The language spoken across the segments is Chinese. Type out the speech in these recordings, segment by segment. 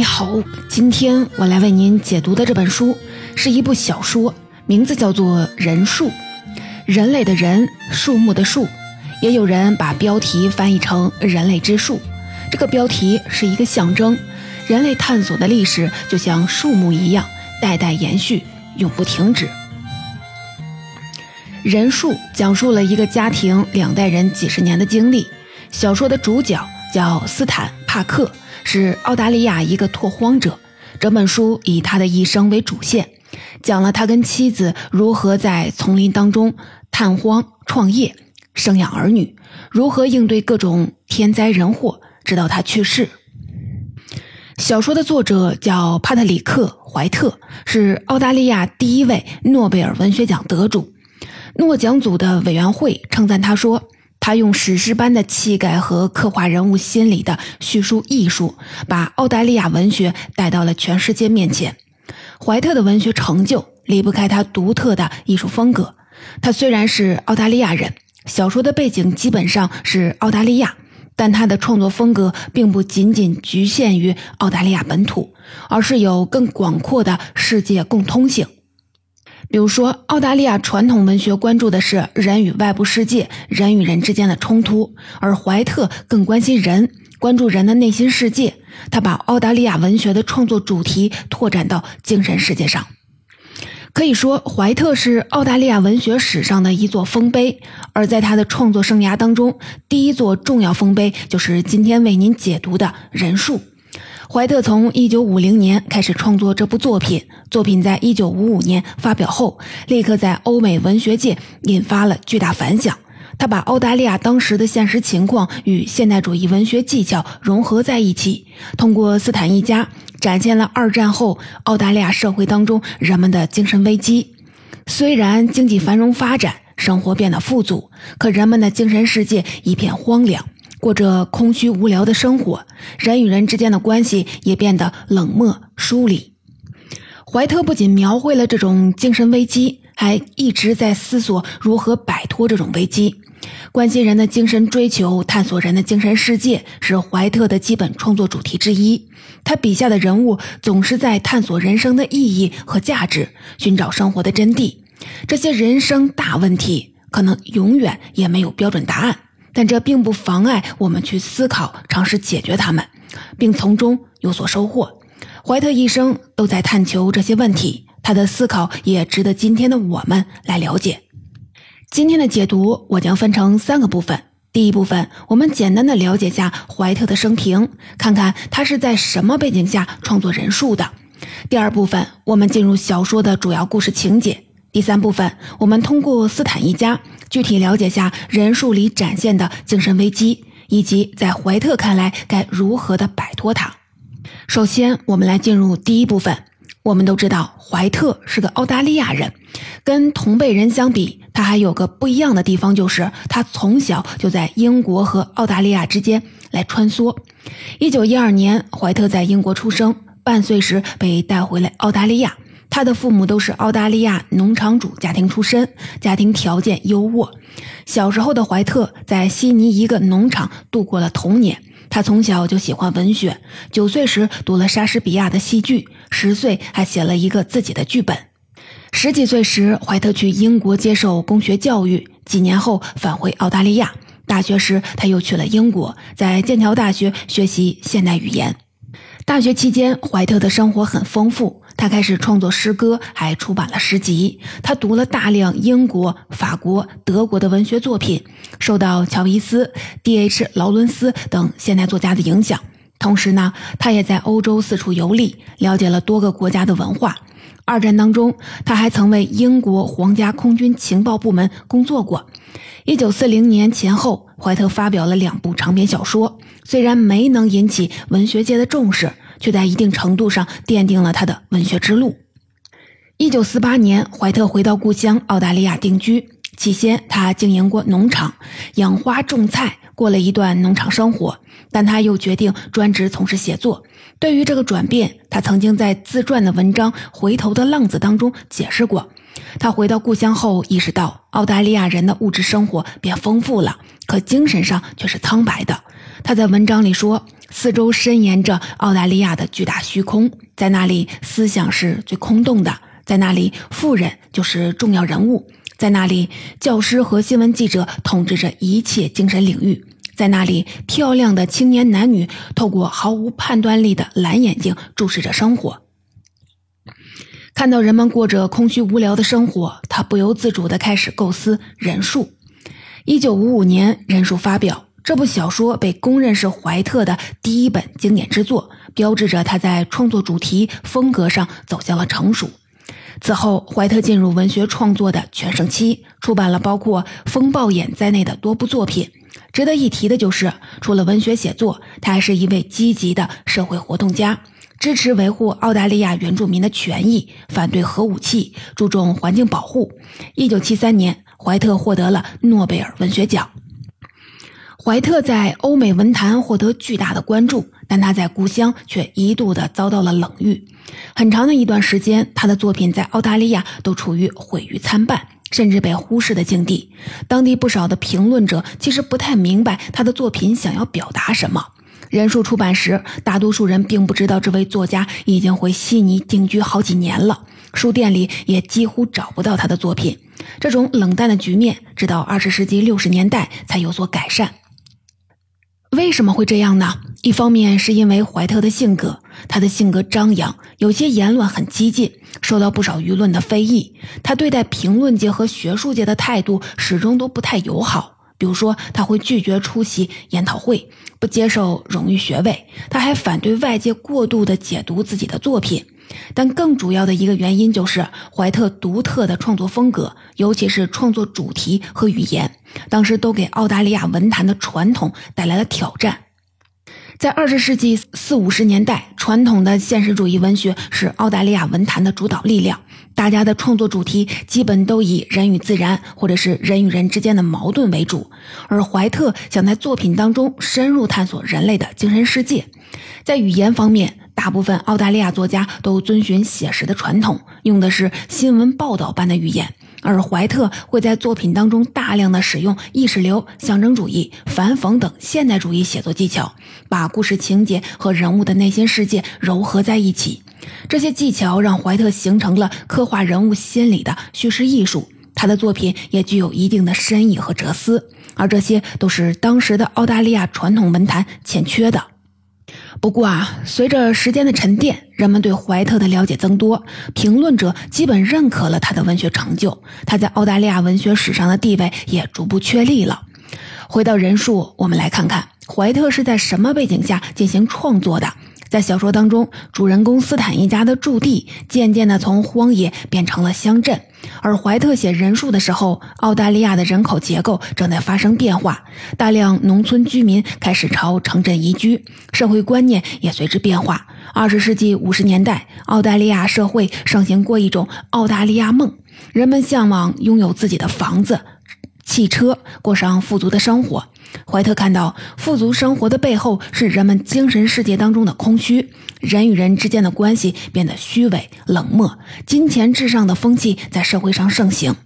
你好，今天我来为您解读的这本书是一部小说，名字叫做《人树》，人类的人，树木的树，也有人把标题翻译成“人类之树”。这个标题是一个象征，人类探索的历史就像树木一样，代代延续，永不停止。《人树》讲述了一个家庭两代人几十年的经历。小说的主角叫斯坦·帕克。是澳大利亚一个拓荒者。整本书以他的一生为主线，讲了他跟妻子如何在丛林当中探荒、创业、生养儿女，如何应对各种天灾人祸，直到他去世。小说的作者叫帕特里克·怀特，是澳大利亚第一位诺贝尔文学奖得主。诺奖组的委员会称赞他说。他用史诗般的气概和刻画人物心理的叙述艺术，把澳大利亚文学带到了全世界面前。怀特的文学成就离不开他独特的艺术风格。他虽然是澳大利亚人，小说的背景基本上是澳大利亚，但他的创作风格并不仅仅局限于澳大利亚本土，而是有更广阔的世界共通性。比如说，澳大利亚传统文学关注的是人与外部世界、人与人之间的冲突，而怀特更关心人，关注人的内心世界。他把澳大利亚文学的创作主题拓展到精神世界上。可以说，怀特是澳大利亚文学史上的一座丰碑。而在他的创作生涯当中，第一座重要丰碑就是今天为您解读的《人数》。怀特从1950年开始创作这部作品，作品在1955年发表后，立刻在欧美文学界引发了巨大反响。他把澳大利亚当时的现实情况与现代主义文学技巧融合在一起，通过斯坦一家展现了二战后澳大利亚社会当中人们的精神危机。虽然经济繁荣发展，生活变得富足，可人们的精神世界一片荒凉。过着空虚无聊的生活，人与人之间的关系也变得冷漠疏离。怀特不仅描绘了这种精神危机，还一直在思索如何摆脱这种危机。关心人的精神追求，探索人的精神世界，是怀特的基本创作主题之一。他笔下的人物总是在探索人生的意义和价值，寻找生活的真谛。这些人生大问题，可能永远也没有标准答案。但这并不妨碍我们去思考、尝试解决它们，并从中有所收获。怀特一生都在探求这些问题，他的思考也值得今天的我们来了解。今天的解读我将分成三个部分。第一部分，我们简单的了解下怀特的生平，看看他是在什么背景下创作《人数》的。第二部分，我们进入小说的主要故事情节。第三部分，我们通过斯坦一家。具体了解下人数里展现的精神危机，以及在怀特看来该如何的摆脱它。首先，我们来进入第一部分。我们都知道，怀特是个澳大利亚人，跟同辈人相比，他还有个不一样的地方，就是他从小就在英国和澳大利亚之间来穿梭。一九一二年，怀特在英国出生，半岁时被带回了澳大利亚。他的父母都是澳大利亚农场主家庭出身，家庭条件优渥。小时候的怀特在悉尼一个农场度过了童年。他从小就喜欢文学，九岁时读了莎士比亚的戏剧，十岁还写了一个自己的剧本。十几岁时，怀特去英国接受公学教育，几年后返回澳大利亚。大学时，他又去了英国，在剑桥大学学习现代语言。大学期间，怀特的生活很丰富。他开始创作诗歌，还出版了诗集。他读了大量英国、法国、德国的文学作品，受到乔伊斯、D.H. 劳伦斯等现代作家的影响。同时呢，他也在欧洲四处游历，了解了多个国家的文化。二战当中，他还曾为英国皇家空军情报部门工作过。一九四零年前后，怀特发表了两部长篇小说，虽然没能引起文学界的重视。却在一定程度上奠定了他的文学之路。一九四八年，怀特回到故乡澳大利亚定居。起先，他经营过农场，养花种菜，过了一段农场生活。但他又决定专职从事写作。对于这个转变，他曾经在自传的文章《回头的浪子》当中解释过：他回到故乡后，意识到澳大利亚人的物质生活变丰富了，可精神上却是苍白的。他在文章里说。四周伸延着澳大利亚的巨大虚空，在那里思想是最空洞的，在那里富人就是重要人物，在那里教师和新闻记者统治着一切精神领域，在那里漂亮的青年男女透过毫无判断力的蓝眼睛注视着生活。看到人们过着空虚无聊的生活，他不由自主地开始构思人数。一九五五年，人数发表。这部小说被公认是怀特的第一本经典之作，标志着他在创作主题风格上走向了成熟。此后，怀特进入文学创作的全盛期，出版了包括《风暴眼》在内的多部作品。值得一提的就是，除了文学写作，他还是一位积极的社会活动家，支持维护澳大利亚原住民的权益，反对核武器，注重环境保护。一九七三年，怀特获得了诺贝尔文学奖。怀特在欧美文坛获得巨大的关注，但他在故乡却一度的遭到了冷遇。很长的一段时间，他的作品在澳大利亚都处于毁誉参半，甚至被忽视的境地。当地不少的评论者其实不太明白他的作品想要表达什么。人数出版时，大多数人并不知道这位作家已经回悉尼定居好几年了，书店里也几乎找不到他的作品。这种冷淡的局面，直到二十世纪六十年代才有所改善。为什么会这样呢？一方面是因为怀特的性格，他的性格张扬，有些言论很激进，受到不少舆论的非议。他对待评论界和学术界的态度始终都不太友好。比如说，他会拒绝出席研讨会，不接受荣誉学位。他还反对外界过度的解读自己的作品。但更主要的一个原因就是怀特独特的创作风格，尤其是创作主题和语言，当时都给澳大利亚文坛的传统带来了挑战。在二十世纪四五十年代，传统的现实主义文学是澳大利亚文坛的主导力量，大家的创作主题基本都以人与自然或者是人与人之间的矛盾为主，而怀特想在作品当中深入探索人类的精神世界，在语言方面。大部分澳大利亚作家都遵循写实的传统，用的是新闻报道般的语言，而怀特会在作品当中大量的使用意识流、象征主义、反讽等现代主义写作技巧，把故事情节和人物的内心世界糅合在一起。这些技巧让怀特形成了刻画人物心理的叙事艺术，他的作品也具有一定的深意和哲思，而这些都是当时的澳大利亚传统文坛欠缺的。不过啊，随着时间的沉淀，人们对怀特的了解增多，评论者基本认可了他的文学成就，他在澳大利亚文学史上的地位也逐步确立了。回到人数，我们来看看怀特是在什么背景下进行创作的。在小说当中，主人公斯坦一家的驻地渐渐地从荒野变成了乡镇。而怀特写人数的时候，澳大利亚的人口结构正在发生变化，大量农村居民开始朝城镇移居，社会观念也随之变化。二十世纪五十年代，澳大利亚社会盛行过一种澳大利亚梦，人们向往拥有自己的房子。汽车过上富足的生活，怀特看到富足生活的背后是人们精神世界当中的空虚，人与人之间的关系变得虚伪冷漠，金钱至上的风气在社会上盛行。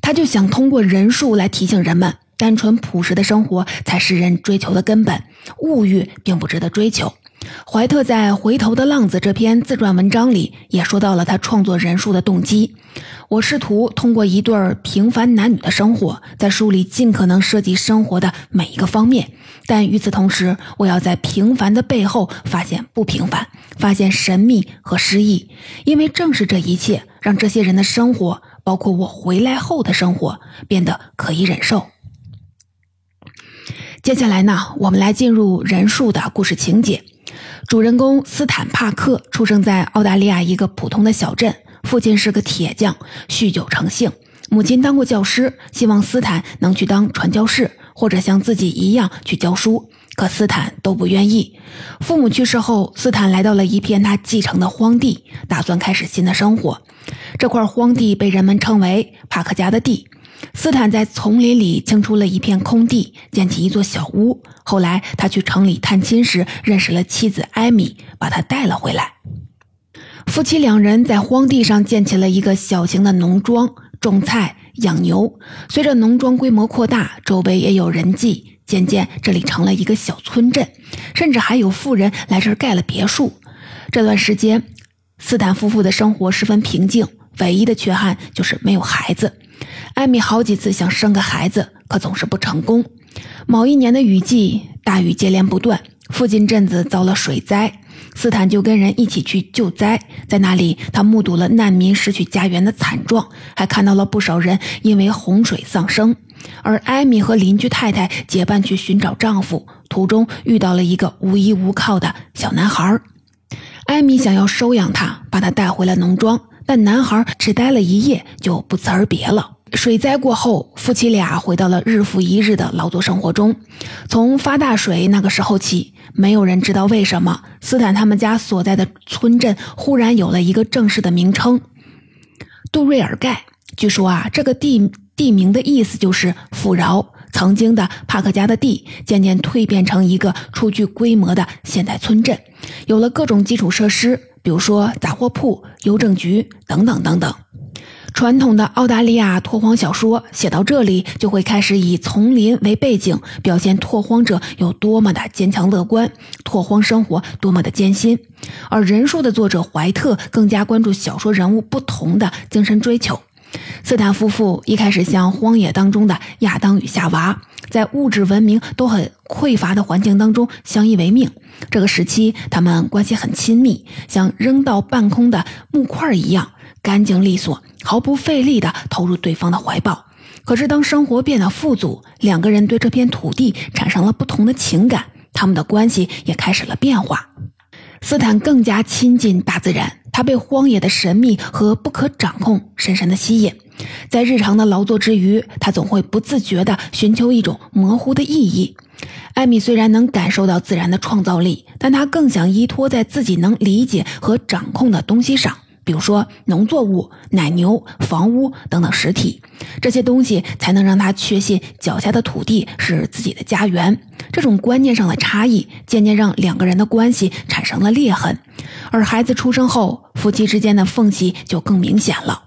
他就想通过人数来提醒人们，单纯朴实的生活才是人追求的根本，物欲并不值得追求。怀特在《回头的浪子》这篇自传文章里也说到了他创作人数的动机。我试图通过一对平凡男女的生活，在书里尽可能涉及生活的每一个方面，但与此同时，我要在平凡的背后发现不平凡，发现神秘和诗意，因为正是这一切，让这些人的生活，包括我回来后的生活，变得可以忍受。接下来呢，我们来进入人数的故事情节。主人公斯坦帕克出生在澳大利亚一个普通的小镇。父亲是个铁匠，酗酒成性；母亲当过教师，希望斯坦能去当传教士，或者像自己一样去教书。可斯坦都不愿意。父母去世后，斯坦来到了一片他继承的荒地，打算开始新的生活。这块荒地被人们称为帕克家的地。斯坦在丛林里清出了一片空地，建起一座小屋。后来他去城里探亲时，认识了妻子艾米，把他带了回来。夫妻两人在荒地上建起了一个小型的农庄，种菜、养牛。随着农庄规模扩大，周围也有人迹，渐渐这里成了一个小村镇，甚至还有富人来这儿盖了别墅。这段时间，斯坦夫妇的生活十分平静，唯一的缺憾就是没有孩子。艾米好几次想生个孩子，可总是不成功。某一年的雨季，大雨接连不断，附近镇子遭了水灾，斯坦就跟人一起去救灾。在那里，他目睹了难民失去家园的惨状，还看到了不少人因为洪水丧生。而艾米和邻居太太结伴去寻找丈夫，途中遇到了一个无依无靠的小男孩。艾米想要收养他，把他带回了农庄，但男孩只待了一夜就不辞而别了。水灾过后，夫妻俩回到了日复一日的劳作生活中。从发大水那个时候起，没有人知道为什么斯坦他们家所在的村镇忽然有了一个正式的名称——杜瑞尔盖。据说啊，这个地地名的意思就是富饶。曾经的帕克家的地渐渐蜕变成一个初具规模的现代村镇，有了各种基础设施，比如说杂货铺、邮政局等等等等。传统的澳大利亚拓荒小说写到这里，就会开始以丛林为背景，表现拓荒者有多么的坚强乐观，拓荒生活多么的艰辛。而人书的作者怀特更加关注小说人物不同的精神追求。斯坦夫妇一开始像荒野当中的亚当与夏娃，在物质文明都很匮乏的环境当中相依为命。这个时期，他们关系很亲密，像扔到半空的木块一样。干净利索，毫不费力地投入对方的怀抱。可是，当生活变得富足，两个人对这片土地产生了不同的情感，他们的关系也开始了变化。斯坦更加亲近大自然，他被荒野的神秘和不可掌控深深的吸引。在日常的劳作之余，他总会不自觉地寻求一种模糊的意义。艾米虽然能感受到自然的创造力，但她更想依托在自己能理解和掌控的东西上。比如说农作物、奶牛、房屋等等实体，这些东西才能让他确信脚下的土地是自己的家园。这种观念上的差异，渐渐让两个人的关系产生了裂痕。而孩子出生后，夫妻之间的缝隙就更明显了。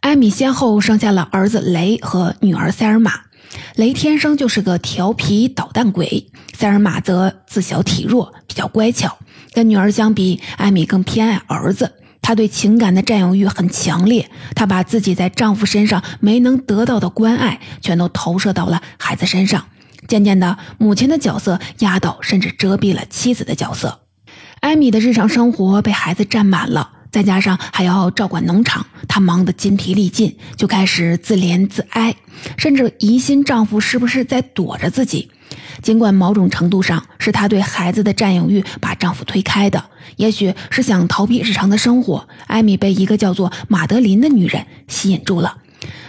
艾米先后生下了儿子雷和女儿塞尔玛。雷天生就是个调皮捣蛋鬼，塞尔玛则自小体弱，比较乖巧。跟女儿相比，艾米更偏爱儿子。她对情感的占有欲很强烈，她把自己在丈夫身上没能得到的关爱，全都投射到了孩子身上。渐渐的，母亲的角色压倒甚至遮蔽了妻子的角色。艾米的日常生活被孩子占满了，再加上还要照管农场，她忙得筋疲力尽，就开始自怜自哀，甚至疑心丈夫是不是在躲着自己。尽管某种程度上是她对孩子的占有欲把丈夫推开的，也许是想逃避日常的生活，艾米被一个叫做马德琳的女人吸引住了。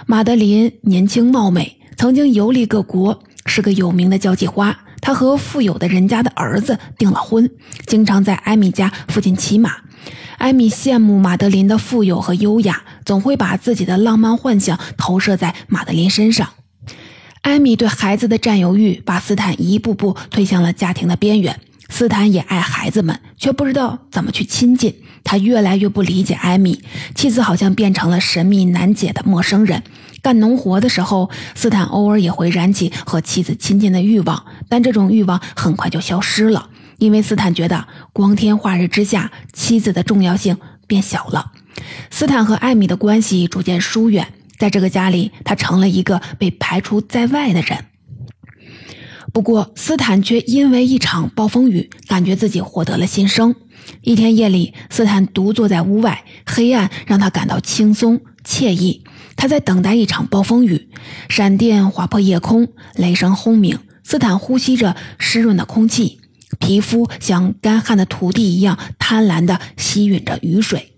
马德琳年轻貌美，曾经游历各国，是个有名的交际花。他和富有的人家的儿子订了婚，经常在艾米家附近骑马。艾米羡慕马德琳的富有和优雅，总会把自己的浪漫幻想投射在马德琳身上。艾米对孩子的占有欲，把斯坦一步步推向了家庭的边缘。斯坦也爱孩子们，却不知道怎么去亲近。他越来越不理解艾米，妻子好像变成了神秘难解的陌生人。干农活的时候，斯坦偶尔也会燃起和妻子亲近的欲望，但这种欲望很快就消失了，因为斯坦觉得光天化日之下，妻子的重要性变小了。斯坦和艾米的关系逐渐疏远。在这个家里，他成了一个被排除在外的人。不过，斯坦却因为一场暴风雨，感觉自己获得了新生。一天夜里，斯坦独坐在屋外，黑暗让他感到轻松惬意。他在等待一场暴风雨，闪电划破夜空，雷声轰鸣。斯坦呼吸着湿润的空气，皮肤像干旱的土地一样贪婪地吸吮着雨水。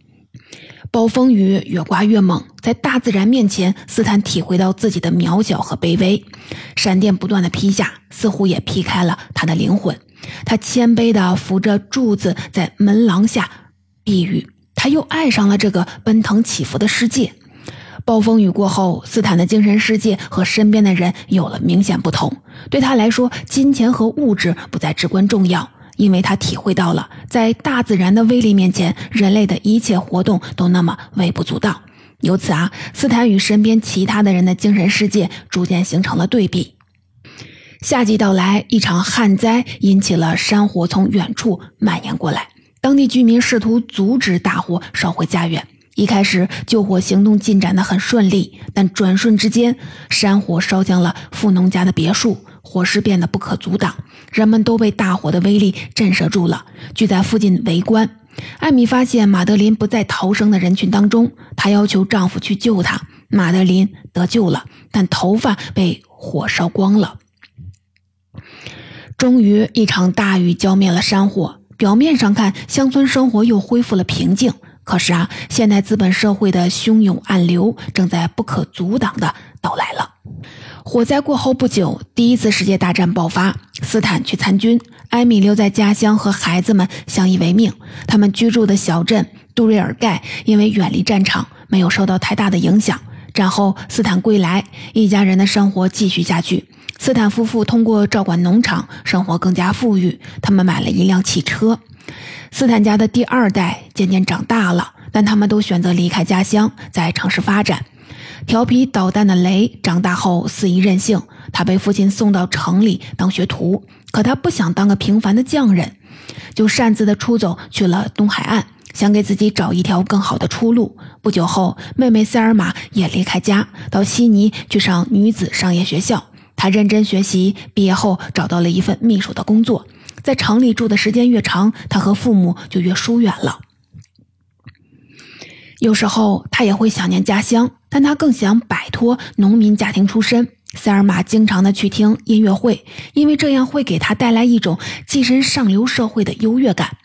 暴风雨越刮越猛，在大自然面前，斯坦体会到自己的渺小和卑微。闪电不断的劈下，似乎也劈开了他的灵魂。他谦卑地扶着柱子，在门廊下避雨。他又爱上了这个奔腾起伏的世界。暴风雨过后，斯坦的精神世界和身边的人有了明显不同。对他来说，金钱和物质不再至关重要。因为他体会到了，在大自然的威力面前，人类的一切活动都那么微不足道。由此啊，斯坦与身边其他的人的精神世界逐渐形成了对比。夏季到来，一场旱灾引起了山火从远处蔓延过来。当地居民试图阻止大火烧毁家园。一开始救火行动进展得很顺利，但转瞬之间，山火烧向了富农家的别墅，火势变得不可阻挡。人们都被大火的威力震慑住了，聚在附近围观。艾米发现马德琳不在逃生的人群当中，她要求丈夫去救她。马德琳得救了，但头发被火烧光了。终于，一场大雨浇灭了山火。表面上看，乡村生活又恢复了平静。可是啊，现代资本社会的汹涌暗流正在不可阻挡的到来了。火灾过后不久，第一次世界大战爆发，斯坦去参军，艾米留在家乡和孩子们相依为命。他们居住的小镇杜瑞尔盖因为远离战场，没有受到太大的影响。战后，斯坦归来，一家人的生活继续下去。斯坦夫妇通过照管农场，生活更加富裕。他们买了一辆汽车。斯坦家的第二代渐渐长大了，但他们都选择离开家乡，在城市发展。调皮捣蛋的雷长大后肆意任性，他被父亲送到城里当学徒。可他不想当个平凡的匠人，就擅自的出走去了东海岸，想给自己找一条更好的出路。不久后，妹妹塞尔玛也离开家，到悉尼去上女子商业学校。他认真学习，毕业后找到了一份秘书的工作。在城里住的时间越长，他和父母就越疏远了。有时候他也会想念家乡，但他更想摆脱农民家庭出身。塞尔玛经常的去听音乐会，因为这样会给他带来一种跻身上流社会的优越感。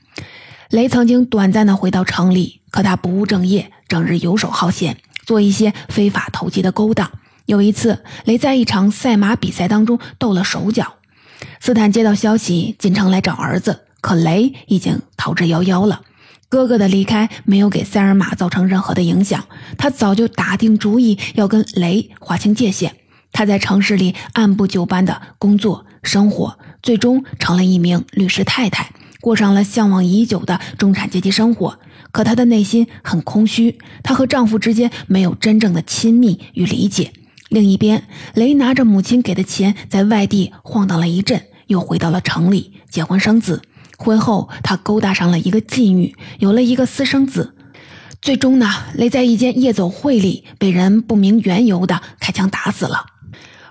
雷曾经短暂的回到城里，可他不务正业，整日游手好闲，做一些非法投机的勾当。有一次，雷在一场赛马比赛当中斗了手脚。斯坦接到消息，进城来找儿子，可雷已经逃之夭夭了。哥哥的离开没有给塞尔玛造成任何的影响，他早就打定主意要跟雷划清界限。他在城市里按部就班的工作生活，最终成了一名律师太太，过上了向往已久的中产阶级生活。可她的内心很空虚，她和丈夫之间没有真正的亲密与理解。另一边，雷拿着母亲给的钱，在外地晃荡了一阵，又回到了城里结婚生子。婚后，他勾搭上了一个妓女，有了一个私生子。最终呢，雷在一间夜总会里被人不明缘由的开枪打死了。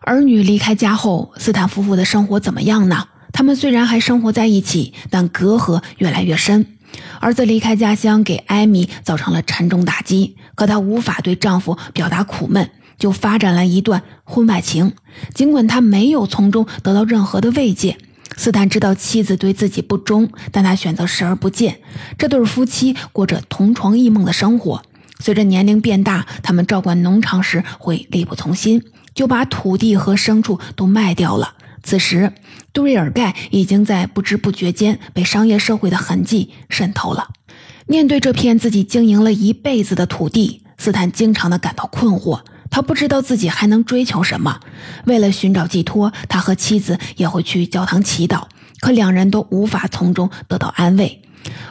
儿女离开家后，斯坦夫妇的生活怎么样呢？他们虽然还生活在一起，但隔阂越来越深。儿子离开家乡，给艾米造成了沉重打击，可她无法对丈夫表达苦闷。就发展了一段婚外情，尽管他没有从中得到任何的慰藉。斯坦知道妻子对自己不忠，但他选择视而不见。这对夫妻过着同床异梦的生活。随着年龄变大，他们照管农场时会力不从心，就把土地和牲畜都卖掉了。此时，杜瑞尔盖已经在不知不觉间被商业社会的痕迹渗透了。面对这片自己经营了一辈子的土地，斯坦经常的感到困惑。他不知道自己还能追求什么。为了寻找寄托，他和妻子也会去教堂祈祷，可两人都无法从中得到安慰。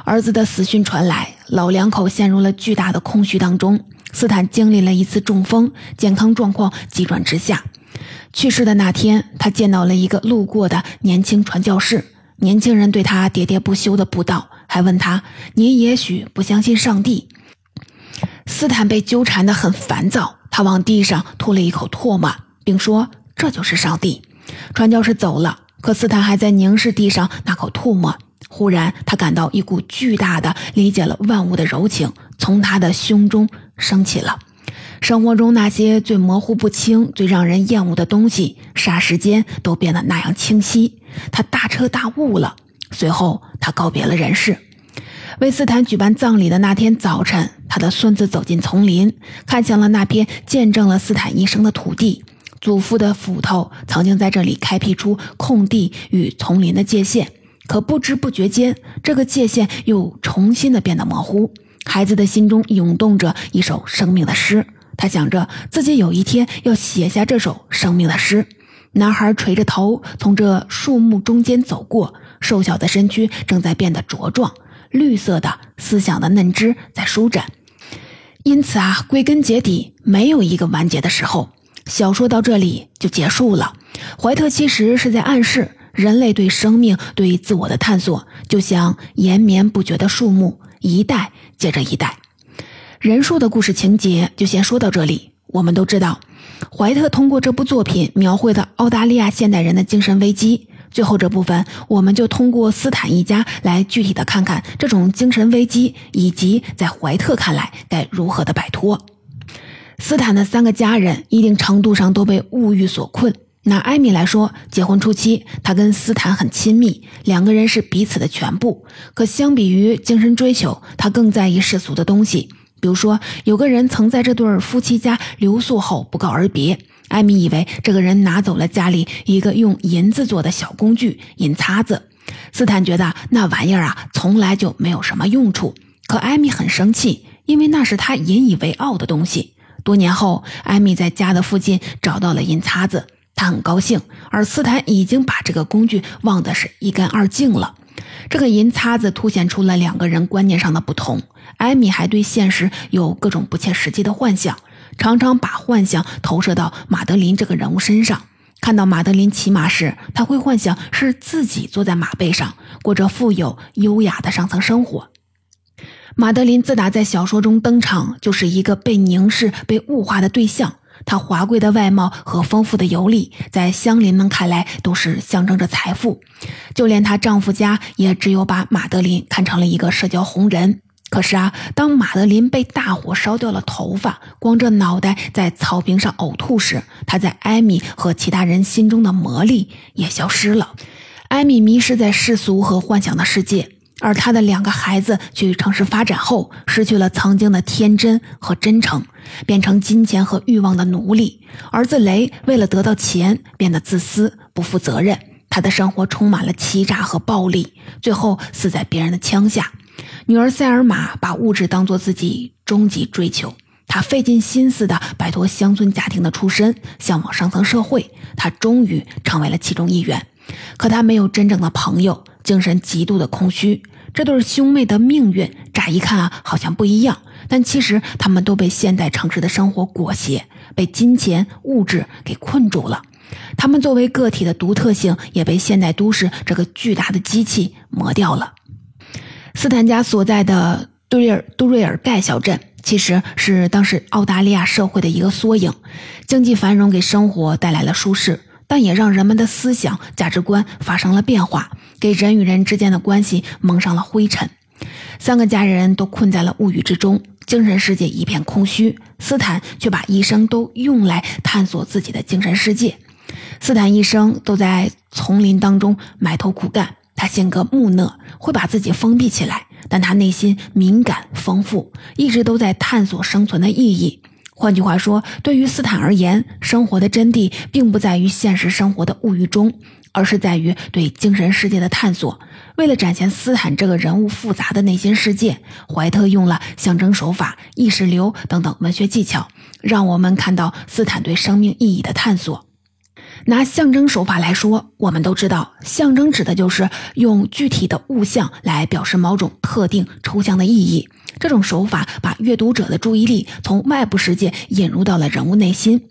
儿子的死讯传来，老两口陷入了巨大的空虚当中。斯坦经历了一次中风，健康状况急转直下。去世的那天，他见到了一个路过的年轻传教士。年轻人对他喋喋不休的布道，还问他：“您也许不相信上帝。”斯坦被纠缠得很烦躁。他往地上吐了一口唾沫，并说：“这就是上帝。”传教士走了，可斯坦还在凝视地上那口唾沫。忽然，他感到一股巨大的、理解了万物的柔情从他的胸中升起了。生活中那些最模糊不清、最让人厌恶的东西，霎时间都变得那样清晰。他大彻大悟了。随后，他告别了人世。为斯坦举办葬礼的那天早晨，他的孙子走进丛林，看向了那片见证了斯坦一生的土地。祖父的斧头曾经在这里开辟出空地与丛林的界限，可不知不觉间，这个界限又重新的变得模糊。孩子的心中涌动着一首生命的诗，他想着自己有一天要写下这首生命的诗。男孩垂着头从这树木中间走过，瘦小的身躯正在变得茁壮。绿色的思想的嫩枝在舒展，因此啊，归根结底没有一个完结的时候。小说到这里就结束了。怀特其实是在暗示，人类对生命、对自我的探索，就像延绵不绝的树木，一代接着一代。人树的故事情节就先说到这里。我们都知道，怀特通过这部作品描绘的澳大利亚现代人的精神危机。最后这部分，我们就通过斯坦一家来具体的看看这种精神危机，以及在怀特看来该如何的摆脱。斯坦的三个家人一定程度上都被物欲所困。拿艾米来说，结婚初期，她跟斯坦很亲密，两个人是彼此的全部。可相比于精神追求，她更在意世俗的东西。比如说，有个人曾在这对夫妻家留宿后不告而别。艾米以为这个人拿走了家里一个用银子做的小工具——银擦子。斯坦觉得那玩意儿啊，从来就没有什么用处。可艾米很生气，因为那是他引以为傲的东西。多年后，艾米在家的附近找到了银擦子，他很高兴。而斯坦已经把这个工具忘得是一干二净了。这个银擦子凸显出了两个人观念上的不同。艾米还对现实有各种不切实际的幻想。常常把幻想投射到马德琳这个人物身上。看到马德琳骑马时，他会幻想是自己坐在马背上，过着富有优雅的上层生活。马德琳自打在小说中登场，就是一个被凝视、被物化的对象。她华贵的外貌和丰富的游历，在乡邻们看来都是象征着财富。就连她丈夫家，也只有把马德琳看成了一个社交红人。可是啊，当马德琳被大火烧掉了头发，光着脑袋在草坪上呕吐时，她在艾米和其他人心中的魔力也消失了。艾米迷失在世俗和幻想的世界，而她的两个孩子去城市发展后，失去了曾经的天真和真诚，变成金钱和欲望的奴隶。儿子雷为了得到钱，变得自私、不负责任，他的生活充满了欺诈和暴力，最后死在别人的枪下。女儿塞尔玛把物质当作自己终极追求，她费尽心思地摆脱乡村家庭的出身，向往上层社会。她终于成为了其中一员，可她没有真正的朋友，精神极度的空虚。这对兄妹的命运乍一看啊，好像不一样，但其实他们都被现代城市的生活裹挟，被金钱物质给困住了。他们作为个体的独特性，也被现代都市这个巨大的机器磨掉了。斯坦家所在的杜瑞尔杜瑞尔盖小镇，其实是当时澳大利亚社会的一个缩影。经济繁荣给生活带来了舒适，但也让人们的思想价值观发生了变化，给人与人之间的关系蒙上了灰尘。三个家人都困在了物欲之中，精神世界一片空虚。斯坦却把一生都用来探索自己的精神世界。斯坦一生都在丛林当中埋头苦干。他性格木讷，会把自己封闭起来，但他内心敏感丰富，一直都在探索生存的意义。换句话说，对于斯坦而言，生活的真谛并不在于现实生活的物欲中，而是在于对精神世界的探索。为了展现斯坦这个人物复杂的内心世界，怀特用了象征手法、意识流等等文学技巧，让我们看到斯坦对生命意义的探索。拿象征手法来说，我们都知道，象征指的就是用具体的物象来表示某种特定抽象的意义。这种手法把阅读者的注意力从外部世界引入到了人物内心。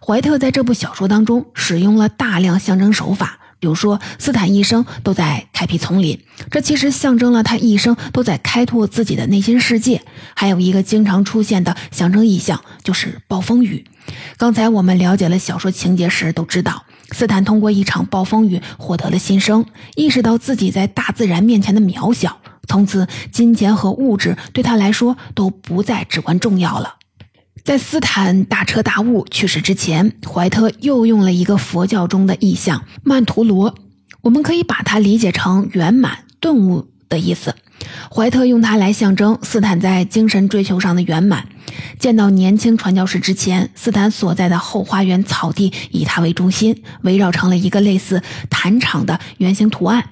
怀特在这部小说当中使用了大量象征手法，比如说，斯坦一生都在开辟丛林，这其实象征了他一生都在开拓自己的内心世界。还有一个经常出现的象征意象，就是暴风雨。刚才我们了解了小说情节时，都知道斯坦通过一场暴风雨获得了新生，意识到自己在大自然面前的渺小。从此，金钱和物质对他来说都不再至关重要了。在斯坦大彻大悟去世之前，怀特又用了一个佛教中的意象——曼陀罗，我们可以把它理解成圆满顿悟的意思。怀特用它来象征斯坦在精神追求上的圆满。见到年轻传教士之前，斯坦所在的后花园草地以他为中心，围绕成了一个类似坛场的圆形图案。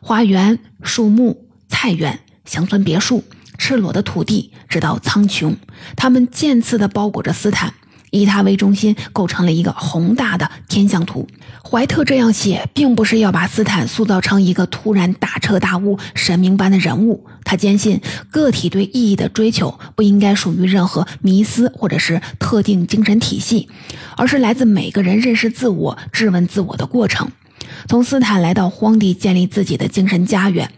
花园、树木、菜园、乡村别墅、赤裸的土地，直到苍穹，它们渐次地包裹着斯坦。以它为中心构成了一个宏大的天象图。怀特这样写，并不是要把斯坦塑造成一个突然大彻大悟、神明般的人物。他坚信，个体对意义的追求不应该属于任何迷思或者是特定精神体系，而是来自每个人认识自我、质问自我的过程。从斯坦来到荒地建立自己的精神家园，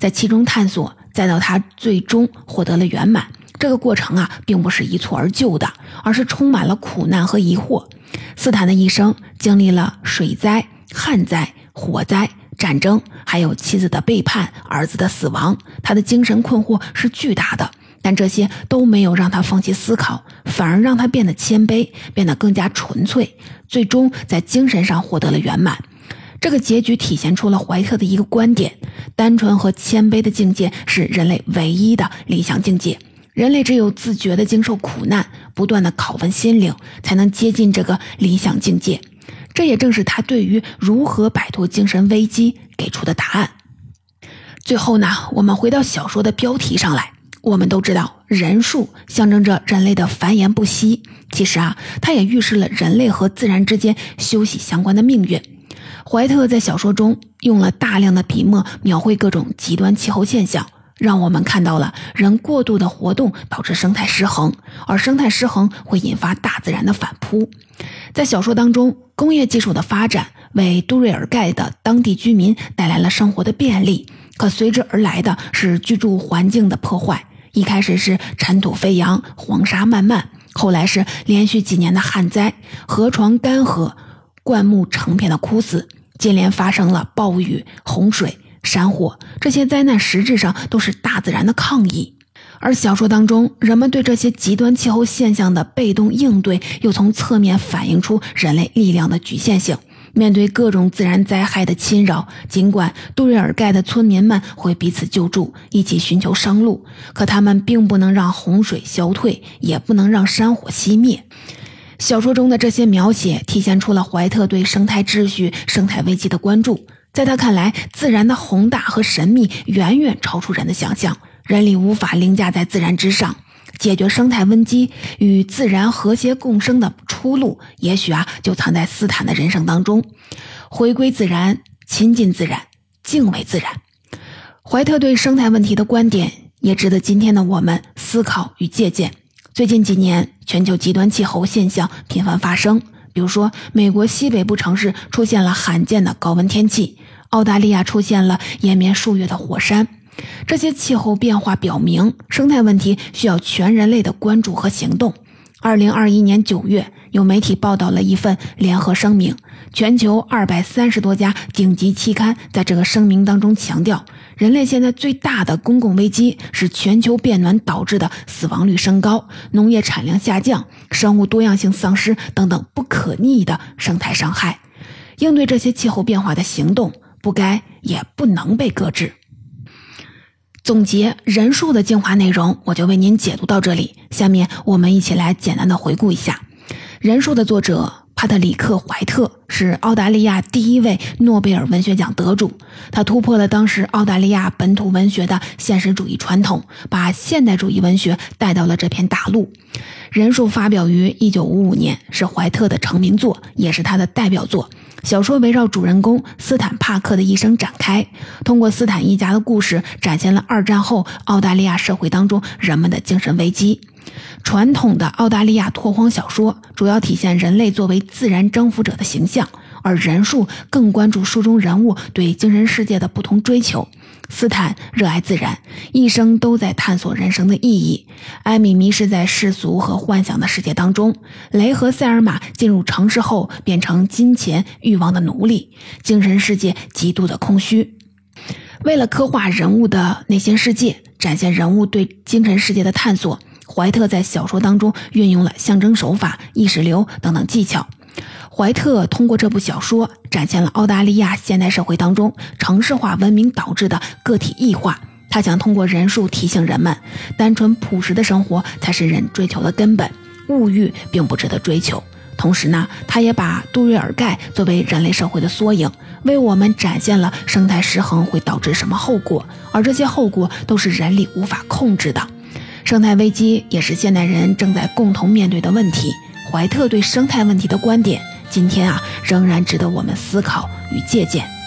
在其中探索，再到他最终获得了圆满。这个过程啊，并不是一蹴而就的，而是充满了苦难和疑惑。斯坦的一生经历了水灾、旱灾、火灾、战争，还有妻子的背叛、儿子的死亡。他的精神困惑是巨大的，但这些都没有让他放弃思考，反而让他变得谦卑，变得更加纯粹，最终在精神上获得了圆满。这个结局体现出了怀特的一个观点：单纯和谦卑的境界是人类唯一的理想境界。人类只有自觉地经受苦难，不断地拷问心灵，才能接近这个理想境界。这也正是他对于如何摆脱精神危机给出的答案。最后呢，我们回到小说的标题上来。我们都知道，人数象征着人类的繁衍不息。其实啊，它也预示了人类和自然之间休息相关的命运。怀特在小说中用了大量的笔墨描绘各种极端气候现象。让我们看到了人过度的活动导致生态失衡，而生态失衡会引发大自然的反扑。在小说当中，工业技术的发展为杜瑞尔盖的当地居民带来了生活的便利，可随之而来的是居住环境的破坏。一开始是尘土飞扬、黄沙漫漫，后来是连续几年的旱灾，河床干涸，灌木成片的枯死，接连发生了暴雨、洪水。山火，这些灾难实质上都是大自然的抗议，而小说当中人们对这些极端气候现象的被动应对，又从侧面反映出人类力量的局限性。面对各种自然灾害的侵扰，尽管杜瑞尔盖的村民们会彼此救助，一起寻求生路，可他们并不能让洪水消退，也不能让山火熄灭。小说中的这些描写，体现出了怀特对生态秩序、生态危机的关注。在他看来，自然的宏大和神秘远远超出人的想象，人力无法凌驾在自然之上。解决生态危机与自然和谐共生的出路，也许啊，就藏在斯坦的人生当中。回归自然，亲近自然，敬畏自然。怀特对生态问题的观点，也值得今天的我们思考与借鉴。最近几年，全球极端气候现象频繁发生。比如说，美国西北部城市出现了罕见的高温天气，澳大利亚出现了延绵数月的火山。这些气候变化表明，生态问题需要全人类的关注和行动。二零二一年九月，有媒体报道了一份联合声明，全球二百三十多家顶级期刊在这个声明当中强调。人类现在最大的公共危机是全球变暖导致的死亡率升高、农业产量下降、生物多样性丧失等等不可逆的生态伤害。应对这些气候变化的行动，不该也不能被搁置。总结人数的精华内容，我就为您解读到这里。下面我们一起来简单的回顾一下人数的作者。帕特里克·怀特是澳大利亚第一位诺贝尔文学奖得主，他突破了当时澳大利亚本土文学的现实主义传统，把现代主义文学带到了这片大陆。人数发表于1955年，是怀特的成名作，也是他的代表作。小说围绕主人公斯坦·帕克的一生展开，通过斯坦一家的故事，展现了二战后澳大利亚社会当中人们的精神危机。传统的澳大利亚拓荒小说主要体现人类作为自然征服者的形象，而人数更关注书中人物对精神世界的不同追求。斯坦热爱自然，一生都在探索人生的意义。艾米迷失在世俗和幻想的世界当中。雷和塞尔玛进入城市后，变成金钱欲望的奴隶，精神世界极度的空虚。为了刻画人物的内心世界，展现人物对精神世界的探索。怀特在小说当中运用了象征手法、意识流等等技巧。怀特通过这部小说展现了澳大利亚现代社会当中城市化文明导致的个体异化。他想通过人数提醒人们，单纯朴实的生活才是人追求的根本，物欲并不值得追求。同时呢，他也把杜瑞尔盖作为人类社会的缩影，为我们展现了生态失衡会导致什么后果，而这些后果都是人力无法控制的。生态危机也是现代人正在共同面对的问题。怀特对生态问题的观点，今天啊仍然值得我们思考与借鉴。